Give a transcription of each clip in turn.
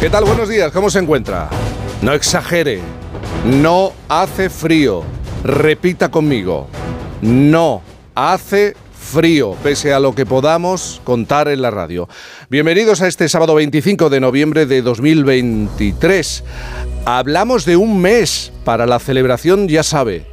¿Qué tal? Buenos días, ¿cómo se encuentra? No exagere, no hace frío. Repita conmigo, no hace frío, pese a lo que podamos contar en la radio. Bienvenidos a este sábado 25 de noviembre de 2023. Hablamos de un mes para la celebración, ya sabe,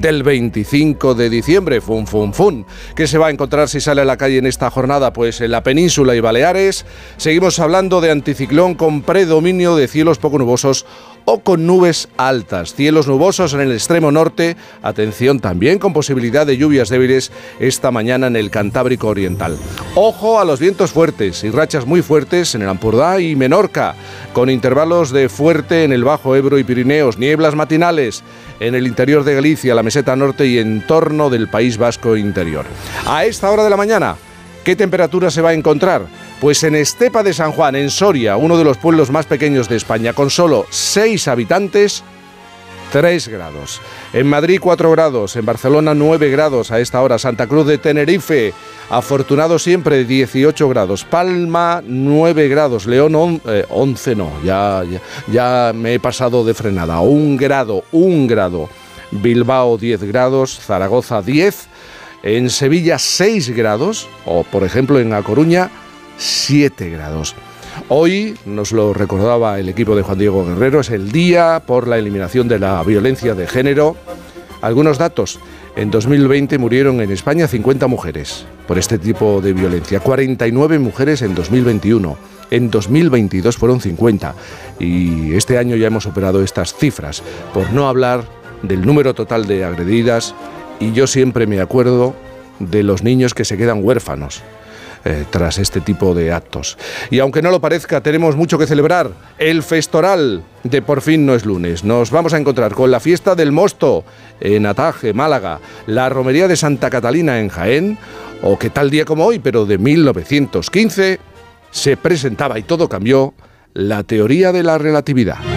del 25 de diciembre, fun fun fun. ¿Qué se va a encontrar si sale a la calle en esta jornada? Pues en la península y Baleares seguimos hablando de anticiclón con predominio de cielos poco nubosos o con nubes altas. Cielos nubosos en el extremo norte, atención también con posibilidad de lluvias débiles esta mañana en el Cantábrico Oriental. Ojo a los vientos fuertes y rachas muy fuertes en el Ampurdá y Menorca, con intervalos de fuerte en el Bajo Ebro y Pirineos, nieblas matinales en el interior de Galicia, la meseta norte y en torno del País Vasco interior. A esta hora de la mañana, ¿Qué temperatura se va a encontrar? Pues en Estepa de San Juan, en Soria, uno de los pueblos más pequeños de España, con solo 6 habitantes, 3 grados. En Madrid 4 grados, en Barcelona 9 grados a esta hora, Santa Cruz de Tenerife, afortunado siempre 18 grados, Palma 9 grados, León 11 eh, no, ya, ya, ya me he pasado de frenada, 1 grado, 1 grado, Bilbao 10 grados, Zaragoza 10 en Sevilla 6 grados. O por ejemplo en A Coruña 7 grados. Hoy, nos lo recordaba el equipo de Juan Diego Guerrero, es el día por la eliminación de la violencia de género. Algunos datos. En 2020 murieron en España 50 mujeres por este tipo de violencia, 49 mujeres en 2021. En 2022 fueron 50 y este año ya hemos superado estas cifras, por no hablar del número total de agredidas, y yo siempre me acuerdo de los niños que se quedan huérfanos. Eh, tras este tipo de actos. Y aunque no lo parezca, tenemos mucho que celebrar. El festoral de Por fin no es lunes. Nos vamos a encontrar con la fiesta del Mosto en Ataje, Málaga, la romería de Santa Catalina en Jaén, o que tal día como hoy, pero de 1915, se presentaba y todo cambió, la teoría de la relatividad.